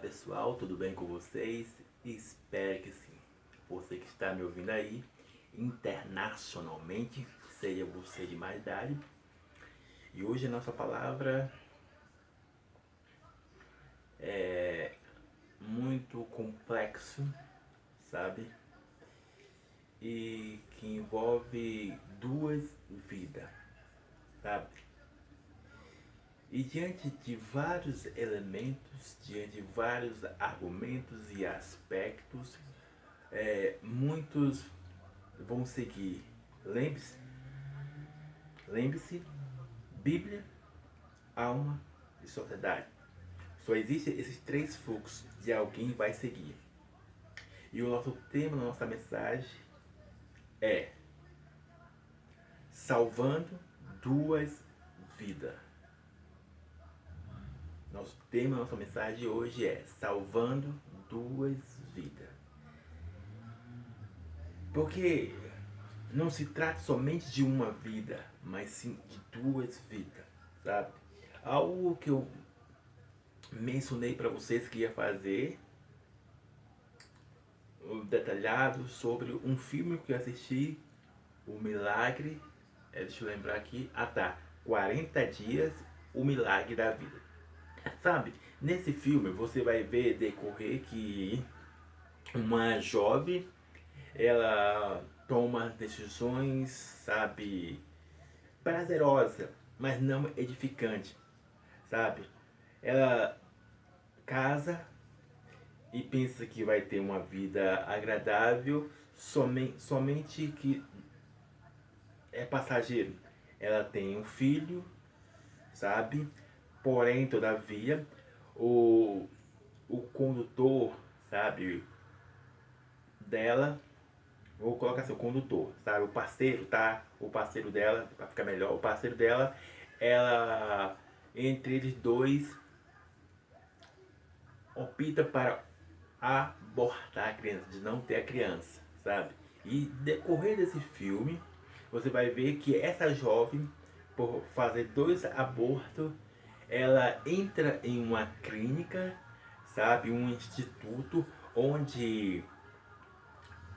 pessoal, tudo bem com vocês? Espero que sim. Você que está me ouvindo aí, internacionalmente, seja você de mais idade. E hoje a nossa palavra é muito complexo, sabe? E que envolve duas vidas, sabe? E diante de vários elementos, diante de vários argumentos e aspectos, é, muitos vão seguir. Lembre-se, lembre-se, Bíblia, alma e sociedade. Só existem esses três fluxos de alguém vai seguir. E o nosso tema, a nossa mensagem é salvando duas vidas. Nosso tema, nossa mensagem hoje é salvando duas vidas. Porque não se trata somente de uma vida, mas sim de duas vidas, sabe? Algo que eu mencionei para vocês que ia fazer detalhado sobre um filme que eu assisti, O Milagre, é, deixa eu lembrar aqui, ah tá, 40 dias, o milagre da vida. Sabe, nesse filme você vai ver decorrer que uma jovem ela toma decisões, sabe, prazerosa, mas não edificante, sabe? Ela casa e pensa que vai ter uma vida agradável, somente, somente que é passageiro. Ela tem um filho, sabe? Porém, todavia, o, o condutor, sabe, dela, vou colocar assim, o condutor, sabe, o parceiro, tá? O parceiro dela, para ficar melhor, o parceiro dela, ela, entre eles dois, opta para abortar a criança, de não ter a criança, sabe? E decorrer desse filme, você vai ver que essa jovem, por fazer dois abortos, ela entra em uma clínica, sabe, um instituto onde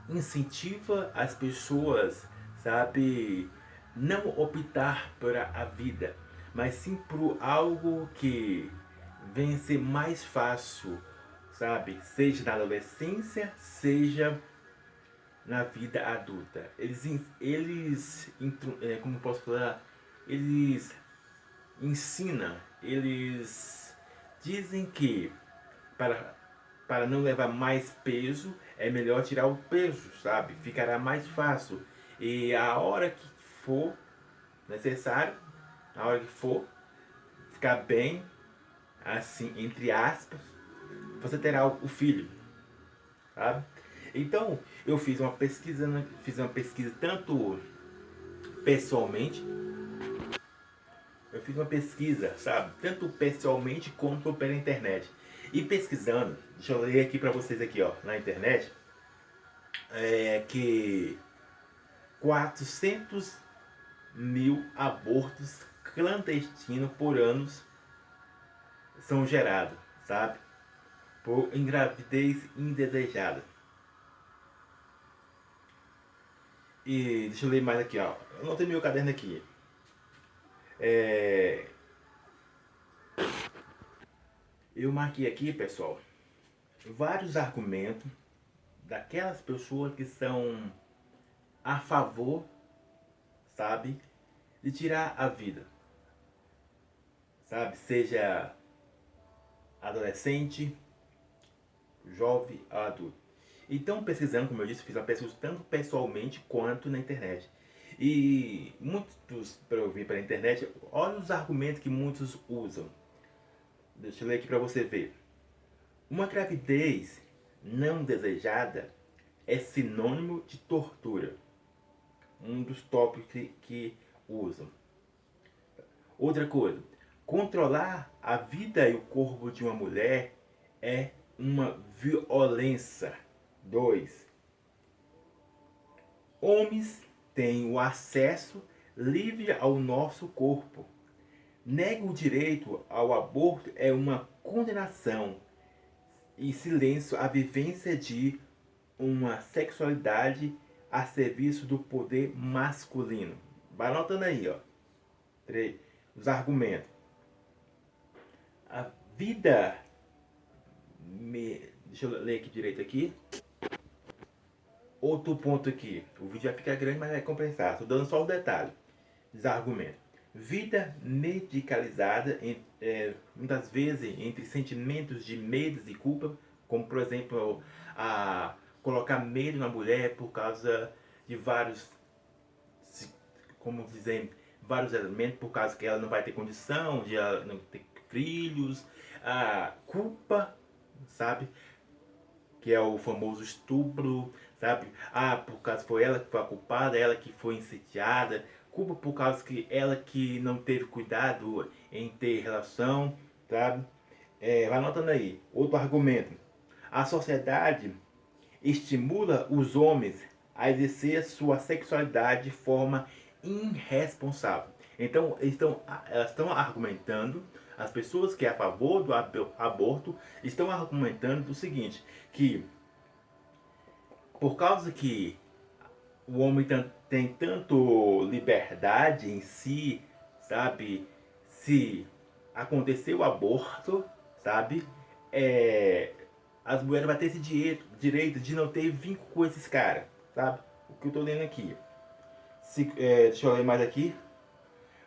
incentiva as pessoas, sabe, não optar por a vida, mas sim por algo que vem ser mais fácil, sabe, seja na adolescência, seja na vida adulta. Eles, eles é, como posso falar, eles ensinam eles dizem que para, para não levar mais peso, é melhor tirar o peso, sabe? Ficará mais fácil. E a hora que for necessário, a hora que for ficar bem, assim, entre aspas, você terá o filho, sabe? Então, eu fiz uma pesquisa, fiz uma pesquisa tanto pessoalmente fiz uma pesquisa, sabe? Tanto pessoalmente quanto pela internet. E pesquisando, deixa eu ler aqui para vocês aqui, ó, na internet, é que 400 mil abortos clandestinos por ano são gerados, sabe? Por engravidez indesejada. E deixa eu ler mais aqui, ó. Eu não tenho meu caderno aqui. É... Eu marquei aqui, pessoal, vários argumentos daquelas pessoas que são a favor, sabe, de tirar a vida. Sabe, seja adolescente, jovem adulto. Então, pesquisando, como eu disse, fiz uma pesquisa tanto pessoalmente quanto na internet. E muitos, para ouvir pela internet, olha os argumentos que muitos usam. Deixa eu ler aqui para você ver. Uma gravidez não desejada é sinônimo de tortura. Um dos tópicos que, que usam. Outra coisa, controlar a vida e o corpo de uma mulher é uma violência. Dois, homens tem o acesso livre ao nosso corpo. Nega o direito ao aborto é uma condenação. e silêncio a vivência de uma sexualidade a serviço do poder masculino. Vai anotando aí, ó. Os argumentos. A vida. Me, deixa eu ler aqui direito aqui. Outro ponto aqui. O vídeo vai ficar grande, mas vai compensar. Estou dando só o detalhe. Desargumento. Vida medicalizada, é, muitas vezes entre sentimentos de medo e culpa, como por exemplo a colocar medo na mulher por causa de vários, como dizem, vários elementos, por causa que ela não vai ter condição de não ter filhos, a culpa, sabe? Que é o famoso estupro, sabe? Ah, por causa foi ela que foi a culpada, ela que foi incendiada, culpa por causa que ela que não teve cuidado em ter relação, sabe? É, vai anotando aí. Outro argumento. A sociedade estimula os homens a exercer sua sexualidade de forma irresponsável. Então, estão, elas estão argumentando, as pessoas que é a favor do aborto estão argumentando o seguinte, que por causa que o homem tem tanto liberdade em si, sabe? Se acontecer o aborto, sabe? É, as mulheres vão ter esse direito, direito de não ter vínculo com esses caras, sabe? O que eu tô lendo aqui. Se, é, deixa eu ler mais aqui.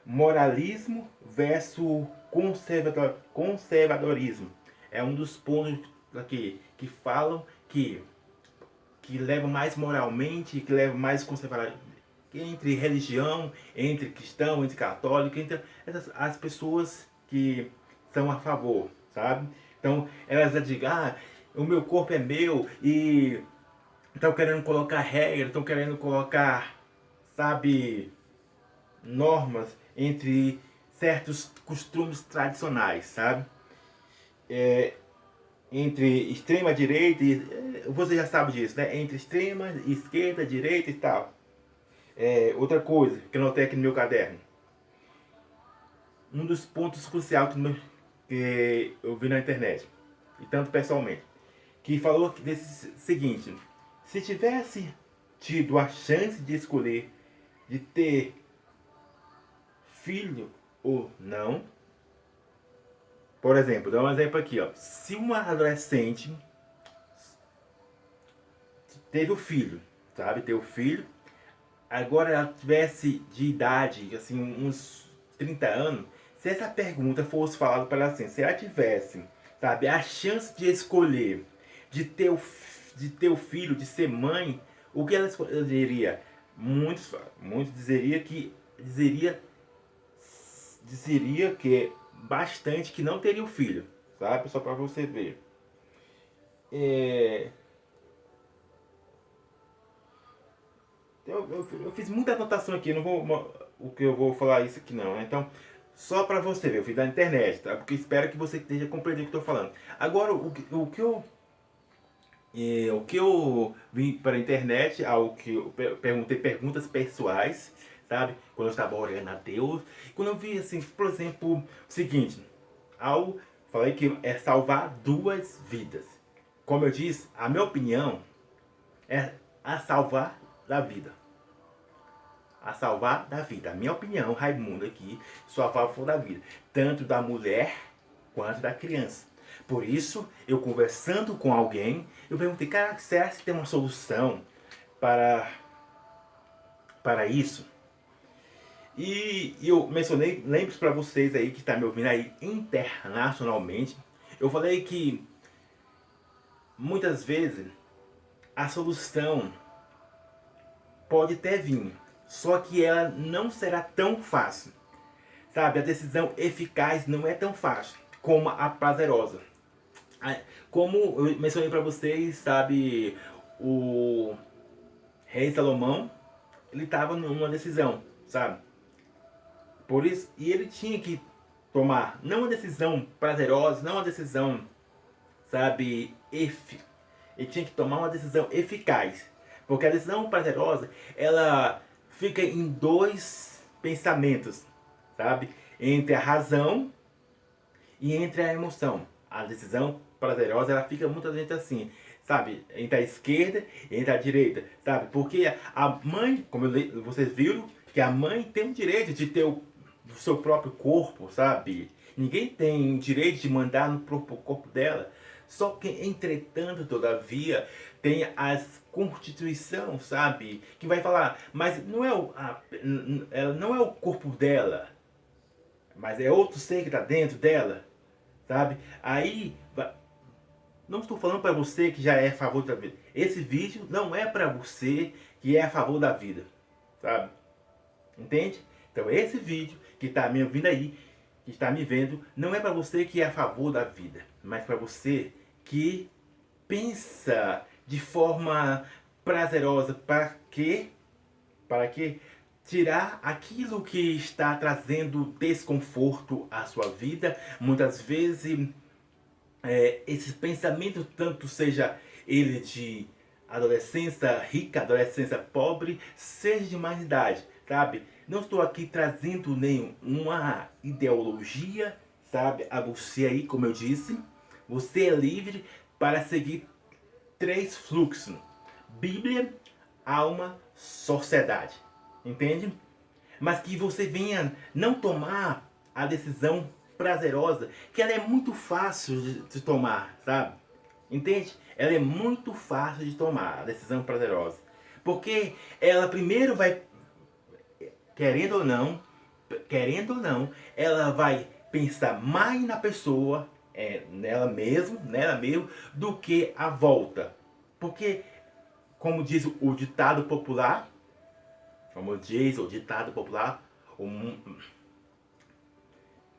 Moralismo versus conservador, conservadorismo. É um dos pontos aqui que falam que que leva mais moralmente, que leva mais conservador entre religião, entre cristão, entre católico, entre essas, as pessoas que são a favor, sabe? Então elas dizem, ah, o meu corpo é meu e estão querendo colocar regras, estão querendo colocar, sabe, normas entre certos costumes tradicionais, sabe? É, entre extrema direita e eh, você já sabe disso, né? Entre extrema, esquerda, direita e tal. É, outra coisa que eu notei aqui no meu caderno. Um dos pontos cruciais que, eu vi na internet, e tanto pessoalmente, que falou desse seguinte: se tivesse tido a chance de escolher de ter filho ou não, por exemplo, dá um exemplo aqui, ó. Se uma adolescente teve o filho, sabe? Teve o filho, agora ela tivesse de idade, assim, uns 30 anos, se essa pergunta fosse falada para ela assim, se ela tivesse, sabe, a chance de escolher, de ter o, de ter o filho, de ser mãe, o que ela diria? Muitos, muitos dizeria que dizeria dizeria que bastante que não teriam filho, sabe? Só para você ver. É... Eu, eu, eu, fiz muita anotação aqui, não vou o que eu vou falar isso aqui não, né? Então, só para você ver, eu fiz da internet, tá? Porque espero que você esteja compreendendo o que eu estou falando. Agora, o, o que eu é, o que eu vim para a internet, algo que eu perguntei perguntas pessoais, sabe? Quando eu estava orando a Deus. Quando eu vi, assim, por exemplo, o seguinte, ao falei que é salvar duas vidas. Como eu disse, a minha opinião é a salvar da vida. A salvar da vida. A minha opinião, Raimundo aqui, sou a favor da vida. Tanto da mulher quanto da criança. Por isso, eu conversando com alguém, eu perguntei, cara, será que tem uma solução para, para isso? E, eu mencionei, lembre para vocês aí que está me ouvindo aí internacionalmente, eu falei que muitas vezes a solução pode até vir, só que ela não será tão fácil. Sabe, a decisão eficaz não é tão fácil como a prazerosa. Como eu mencionei para vocês, sabe, o rei Salomão, ele estava numa decisão, sabe? Por isso, e ele tinha que tomar não uma decisão prazerosa, não uma decisão, sabe, ef, ele tinha que tomar uma decisão eficaz. Porque a decisão prazerosa, ela fica em dois pensamentos, sabe? Entre a razão e entre a emoção. A decisão prazerosa, ela fica muita gente assim, sabe? Entre a esquerda e entre a direita, sabe? Porque a mãe, como vocês viram, que a mãe tem o direito de ter o, o seu próprio corpo, sabe? Ninguém tem direito de mandar no próprio corpo dela. Só que, entretanto, todavia, tem as constituição, sabe? Que vai falar, mas não é o, a, ela não é o corpo dela, mas é outro ser que está dentro dela, sabe? Aí, não estou falando para você que já é a favor da vida. Esse vídeo não é para você que é a favor da vida, sabe? Entende? Então esse vídeo que está me ouvindo aí, que está me vendo, não é para você que é a favor da vida, mas para você que pensa de forma prazerosa para quê? Para quê? Tirar aquilo que está trazendo desconforto à sua vida. Muitas vezes é, esse pensamento, tanto seja ele de adolescência rica, adolescência pobre, seja de mais idade, sabe? Não estou aqui trazendo nenhuma ideologia, sabe? A você aí, como eu disse, você é livre para seguir três fluxos: Bíblia, alma, sociedade. Entende? Mas que você venha não tomar a decisão prazerosa, que ela é muito fácil de, de tomar, sabe? Entende? Ela é muito fácil de tomar a decisão prazerosa. Porque ela primeiro vai, querendo ou não, querendo ou não, ela vai pensar mais na pessoa é, nela mesmo, nela mesmo, do que a volta. Porque, como diz o ditado popular, como diz o ditado popular,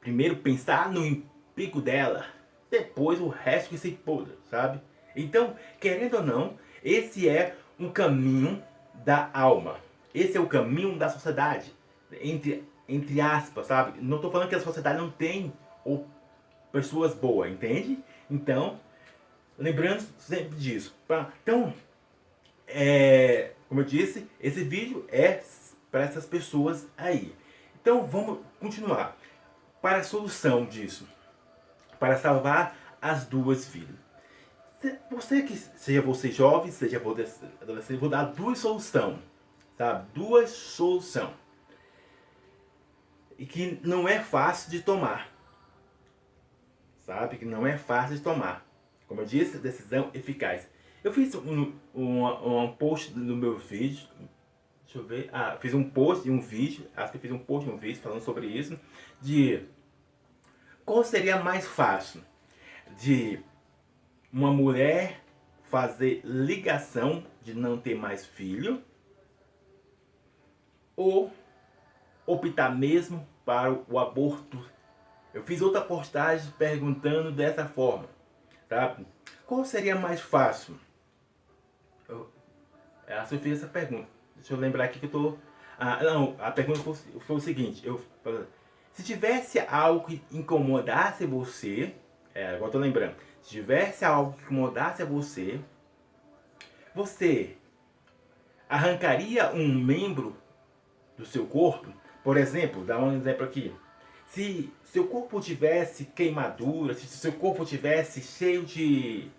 primeiro pensar no emprego dela, depois o resto que se poda, sabe? Então, querendo ou não, esse é um caminho da alma. Esse é o caminho da sociedade. Entre, entre aspas, sabe? Não estou falando que a sociedade não tem ou pessoas boas, entende? Então, lembrando sempre disso. Então, é, como eu disse, esse vídeo é para essas pessoas aí. Então, vamos continuar. Para a solução disso, para salvar as duas vidas. Você que seja você jovem, seja você adolescente, vou dar duas soluções, sabe? Duas soluções. E que não é fácil de tomar sabe? Que não é fácil de tomar. Como eu disse, decisão eficaz. Eu fiz um, um, um post no meu vídeo, deixa eu ver, ah, fiz um post e um vídeo, acho que fiz um post e um vídeo falando sobre isso, de qual seria mais fácil de uma mulher fazer ligação de não ter mais filho ou optar mesmo para o aborto eu fiz outra postagem perguntando dessa forma, tá? Qual seria mais fácil? Eu, a Sofia fez essa pergunta. Deixa eu lembrar aqui que eu tô... Ah, não, a pergunta foi, foi o seguinte. Eu, se tivesse algo que incomodasse você... É, agora tô lembrando. Se tivesse algo que incomodasse você... Você arrancaria um membro do seu corpo? Por exemplo, dá um exemplo aqui se seu corpo tivesse queimadura, se seu corpo tivesse cheio de.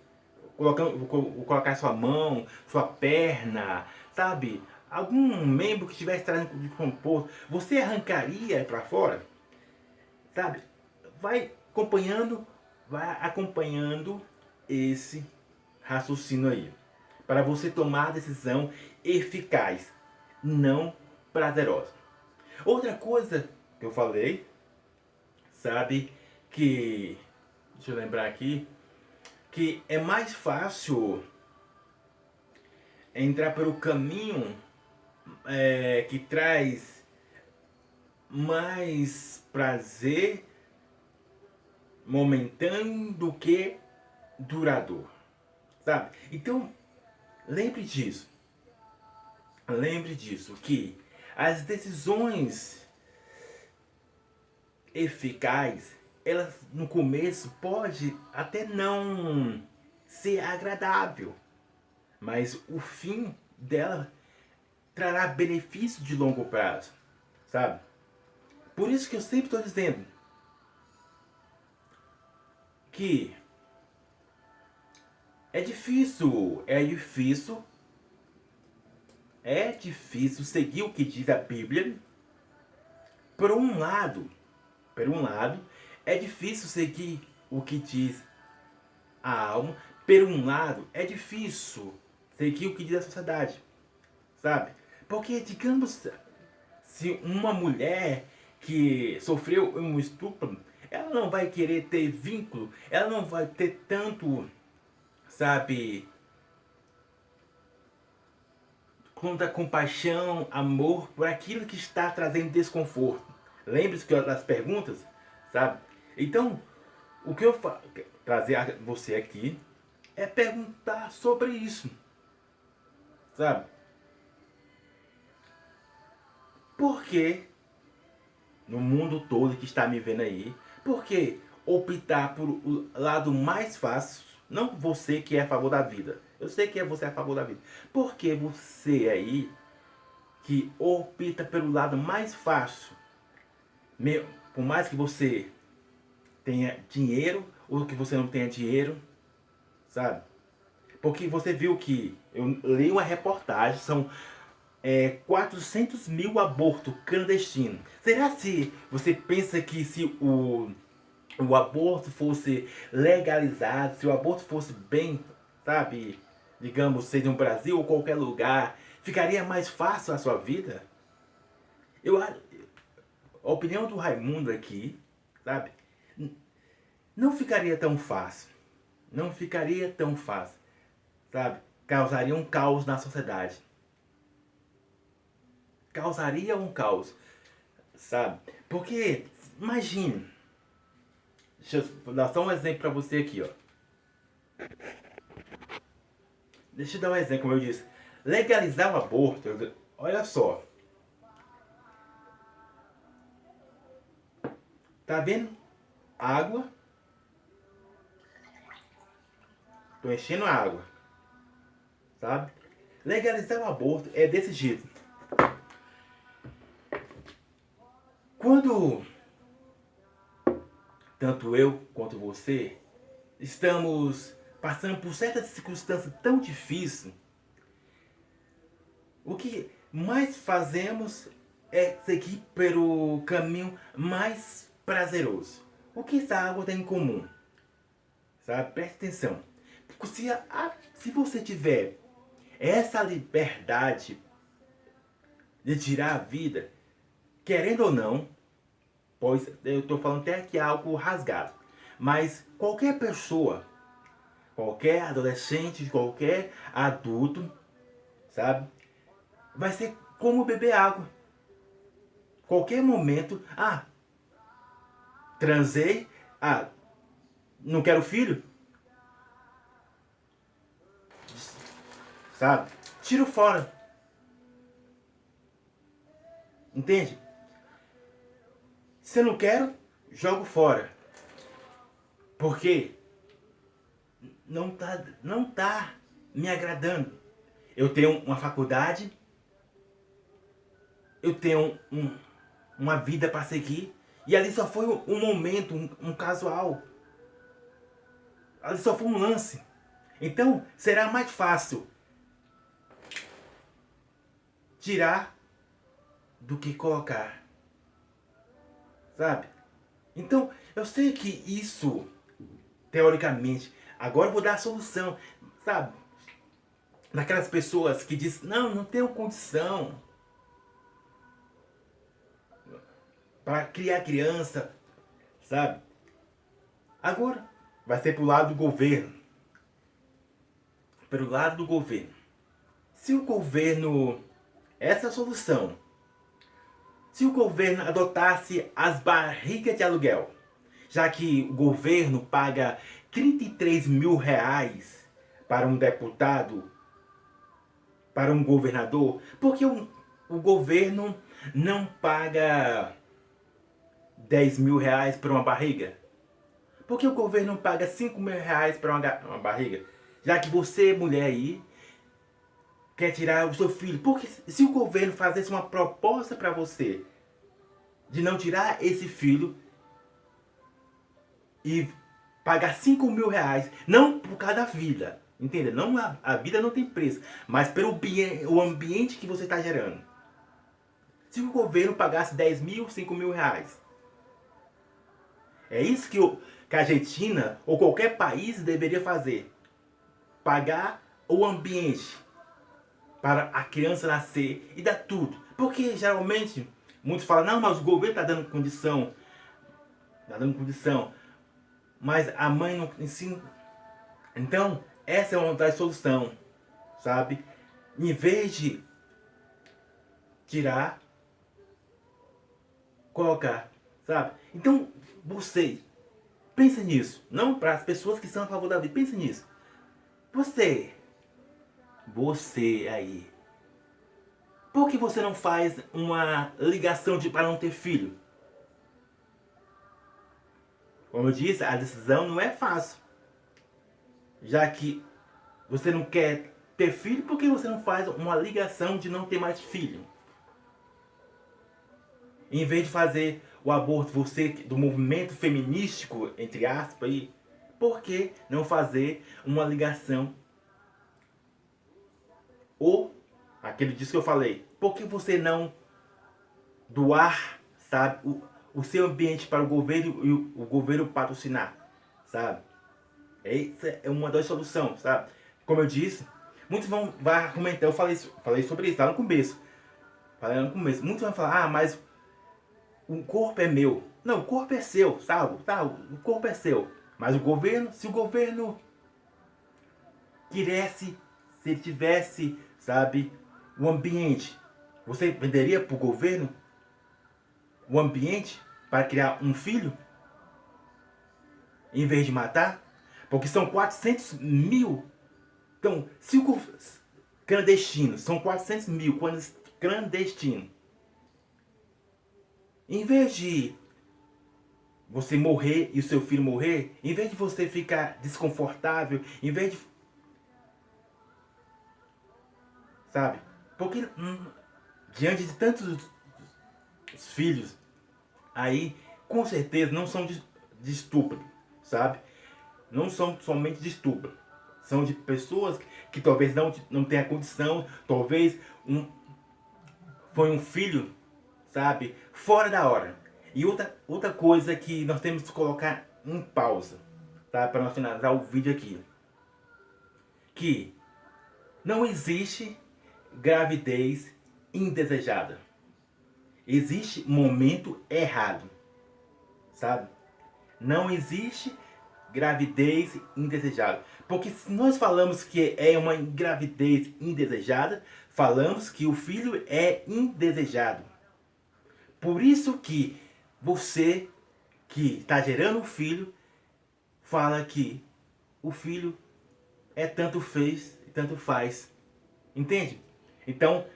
Colocando, colocar sua mão, sua perna, sabe? Algum membro que estivesse trazendo de composto, você arrancaria para fora? Sabe? Vai acompanhando, vai acompanhando esse raciocínio aí. Para você tomar a decisão eficaz, não prazerosa. Outra coisa que eu falei sabe? Que, deixa eu lembrar aqui, que é mais fácil entrar pelo caminho é, que traz mais prazer momentâneo do que duradouro, sabe? Então, lembre disso. Lembre disso, que as decisões eficaz, ela no começo pode até não ser agradável, mas o fim dela trará benefício de longo prazo, sabe? Por isso que eu sempre estou dizendo que É difícil, é difícil. É difícil seguir o que diz a Bíblia. Por um lado, por um lado, é difícil seguir o que diz a alma. Por um lado, é difícil seguir o que diz a sociedade. Sabe? Porque, digamos, se uma mulher que sofreu um estupro, ela não vai querer ter vínculo, ela não vai ter tanto, sabe, conta compaixão, amor por aquilo que está trazendo desconforto. Lembre-se das perguntas, sabe? Então, o que eu trazer a você aqui é perguntar sobre isso, sabe? Por que no mundo todo que está me vendo aí, por que optar por o lado mais fácil? Não você que é a favor da vida. Eu sei que é você a favor da vida. Por que você aí que opta pelo lado mais fácil, por mais que você tenha dinheiro ou que você não tenha dinheiro, sabe? Porque você viu que eu li uma reportagem, são é, 400 mil abortos clandestinos. Será se você pensa que se o, o aborto fosse legalizado, se o aborto fosse bem, sabe, digamos, seja no Brasil ou qualquer lugar, ficaria mais fácil a sua vida? Eu, a opinião do Raimundo aqui, sabe, não ficaria tão fácil. Não ficaria tão fácil, sabe? Causaria um caos na sociedade causaria um caos, sabe? Porque, imagine, deixa eu dar só um exemplo para você aqui, ó. Deixa eu dar um exemplo, como eu disse. Legalizar o aborto, olha só. Tá vendo? Água. Tô enchendo água. Sabe? Legalizar o aborto é desse jeito. Quando tanto eu quanto você estamos passando por certas circunstâncias tão difíceis, o que mais fazemos é seguir pelo caminho mais prazeroso. O que essa água tem em comum? Sabe? Preste atenção. Porque se, a, se você tiver essa liberdade de tirar a vida, querendo ou não, pois eu estou falando até que é algo rasgado, mas qualquer pessoa, qualquer adolescente, qualquer adulto, sabe, vai ser como beber água. Qualquer momento, ah, transei, ah, não quero filho, sabe? Tiro fora. Entende? Se eu não quero, jogo fora. Porque não tá, não tá me agradando. Eu tenho uma faculdade, eu tenho um, uma vida para seguir, e ali só foi um momento, um, um casual. Ali só foi um lance. Então, será mais fácil tirar do que colocar sabe? Então, eu sei que isso, teoricamente, agora eu vou dar a solução, sabe? Daquelas pessoas que dizem, não, não tenho condição para criar criança, sabe? Agora, vai ser pro lado do governo. Pelo lado do governo. Se o governo, essa é a solução, se o governo adotasse as barrigas de aluguel, já que o governo paga 33 mil reais para um deputado, para um governador, porque o, o governo não paga 10 mil reais para uma barriga? Por que o governo paga 5 mil reais para uma, uma barriga? Já que você, mulher aí, quer tirar o seu filho. Porque se o governo fizesse uma proposta para você de não tirar esse filho e pagar 5 mil reais, não por cada vida, Entende? Não, a, a vida não tem preço, mas pelo o ambiente que você está gerando. Se o governo pagasse 10 mil, 5 mil reais. É isso que, o, que a Argentina ou qualquer país deveria fazer. Pagar o ambiente para a criança nascer e dar tudo. Porque geralmente muitos falam, não, mas o governo está dando condição. Está dando condição. Mas a mãe não ensina. Então, essa é uma das soluções, sabe? Em vez de tirar, colocar, sabe? Então, você, pense nisso. Não para as pessoas que são a favor da vida, pense nisso. Você, você aí, por que você não faz uma ligação de para não ter filho? Como eu disse, a decisão não é fácil já que você não quer ter filho, por que você não faz uma ligação de não ter mais filho? Em vez de fazer o aborto, você do movimento feminístico, entre aspas, aí, por que não fazer uma ligação? Ou, aquele disso que eu falei, por que você não doar, sabe, o seu ambiente para o governo e o, o governo patrocinar, sabe? Essa é uma das soluções, sabe? Como eu disse, muitos vão, vão argumentar, eu falei, falei sobre isso lá no começo. Falei no começo. Muitos vão falar, ah, mas o corpo é meu. Não, o corpo é seu, sabe? Tá, o corpo é seu. Mas o governo, se o governo quisesse, se tivesse, sabe, o ambiente, você venderia para o governo o ambiente para criar um filho? Em vez de matar? Porque são 400 mil. Então, cinco clandestinos. São 400 mil clandestinos. Em vez de você morrer e o seu filho morrer, em vez de você ficar desconfortável, em vez de. Sabe? Porque hum, diante de tantos filhos aí, com certeza não são de, de estupro, sabe? não são somente de estupro. São de pessoas que, que talvez não, não tenha condição, talvez um, foi um filho, sabe, fora da hora. E outra, outra coisa que nós temos que colocar em pausa, tá? Para nós finalizar o vídeo aqui. Que não existe gravidez indesejada. Existe momento errado, sabe? Não existe gravidez indesejada. Porque se nós falamos que é uma gravidez indesejada, falamos que o filho é indesejado. Por isso que você que está gerando o filho fala que o filho é tanto fez e tanto faz. Entende? Então,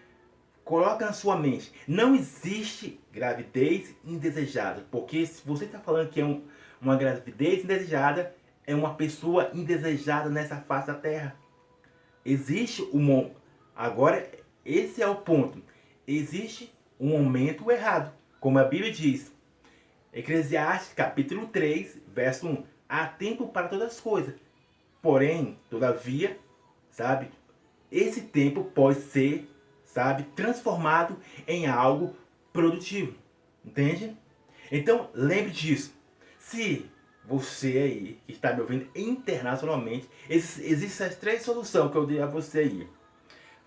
coloca na sua mente, não existe gravidez indesejada, porque se você está falando que é um, uma gravidez indesejada é uma pessoa indesejada nessa face da terra. Existe um. Agora, esse é o ponto. Existe um momento errado. Como a Bíblia diz. Eclesiastes capítulo 3, verso 1. Há tempo para todas as coisas. Porém, todavia, sabe, esse tempo pode ser, sabe, transformado em algo produtivo. Entende? Então, lembre disso. Se você aí que está me ouvindo internacionalmente, existem essas três soluções que eu dei a você aí.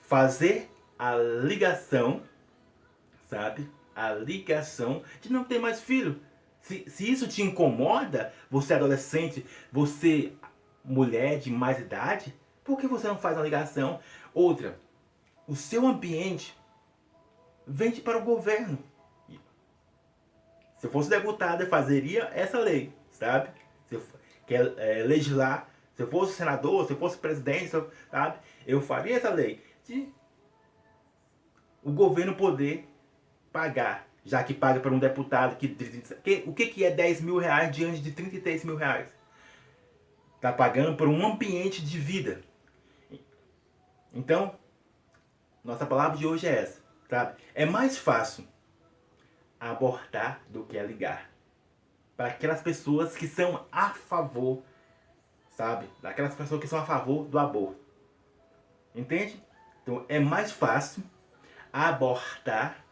Fazer a ligação, sabe? A ligação de não ter mais filho. Se, se isso te incomoda, você é adolescente, você mulher de mais idade, por que você não faz uma ligação? Outra, o seu ambiente vende para o governo. Se eu fosse deputado, eu fazeria essa lei, sabe? Se eu quer é, legislar, se eu fosse senador, se eu fosse presidente, sabe? Eu faria essa lei de o governo poder pagar, já que paga para um deputado que, que o que, que é 10 mil reais diante de 33 mil reais? Está pagando por um ambiente de vida. Então, nossa palavra de hoje é essa, sabe? É mais fácil abortar do que ligar. Para aquelas pessoas que são a favor, sabe? Daquelas pessoas que são a favor do aborto. Entende? Então é mais fácil abortar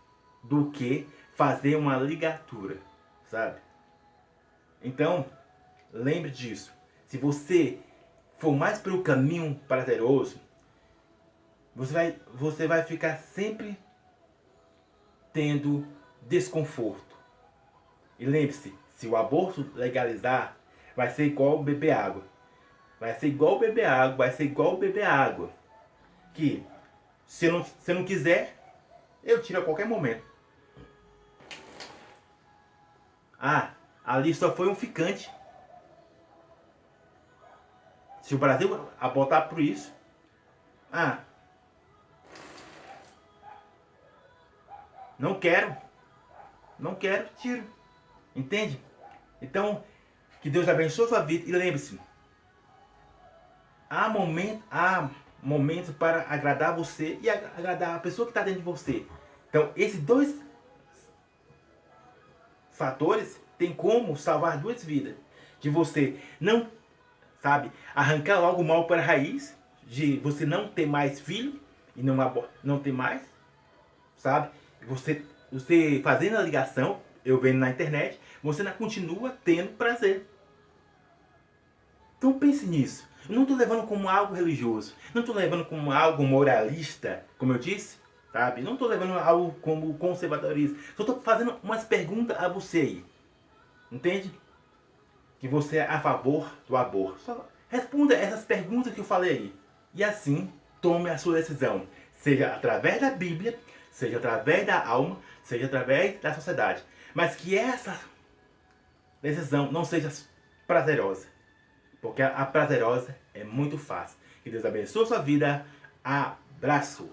do que fazer uma ligatura, sabe? Então, lembre disso. Se você for mais pelo caminho prazeroso, você vai, você vai ficar sempre tendo desconforto. E lembre-se, se o aborto legalizar, vai ser igual beber água. Vai ser igual beber água, vai ser igual beber água. Que se não, se não quiser, eu tiro a qualquer momento. Ah, ali só foi um ficante. Se o Brasil abortar por isso, ah, não quero, não quero, tiro. Entende? Então, que Deus abençoe a sua vida e lembre-se, há momentos, há momentos para agradar você e agradar a pessoa que está dentro de você. Então, esses dois fatores têm como salvar duas vidas. De você não, sabe, arrancar logo o mal para a raiz, de você não ter mais filho e não, não ter mais, sabe? Você, você fazendo a ligação, eu vendo na internet, você ainda continua tendo prazer. Então pense nisso. Eu não estou levando como algo religioso. Não estou levando como algo moralista, como eu disse, sabe? Não estou levando algo como conservadorismo. Só estou fazendo umas perguntas a você aí. Entende? Que você é a favor do aborto. Só responda essas perguntas que eu falei aí. E assim, tome a sua decisão. Seja através da Bíblia, seja através da alma, seja através da sociedade. Mas que essa decisão não seja prazerosa. Porque a prazerosa é muito fácil. Que Deus abençoe a sua vida. Abraço!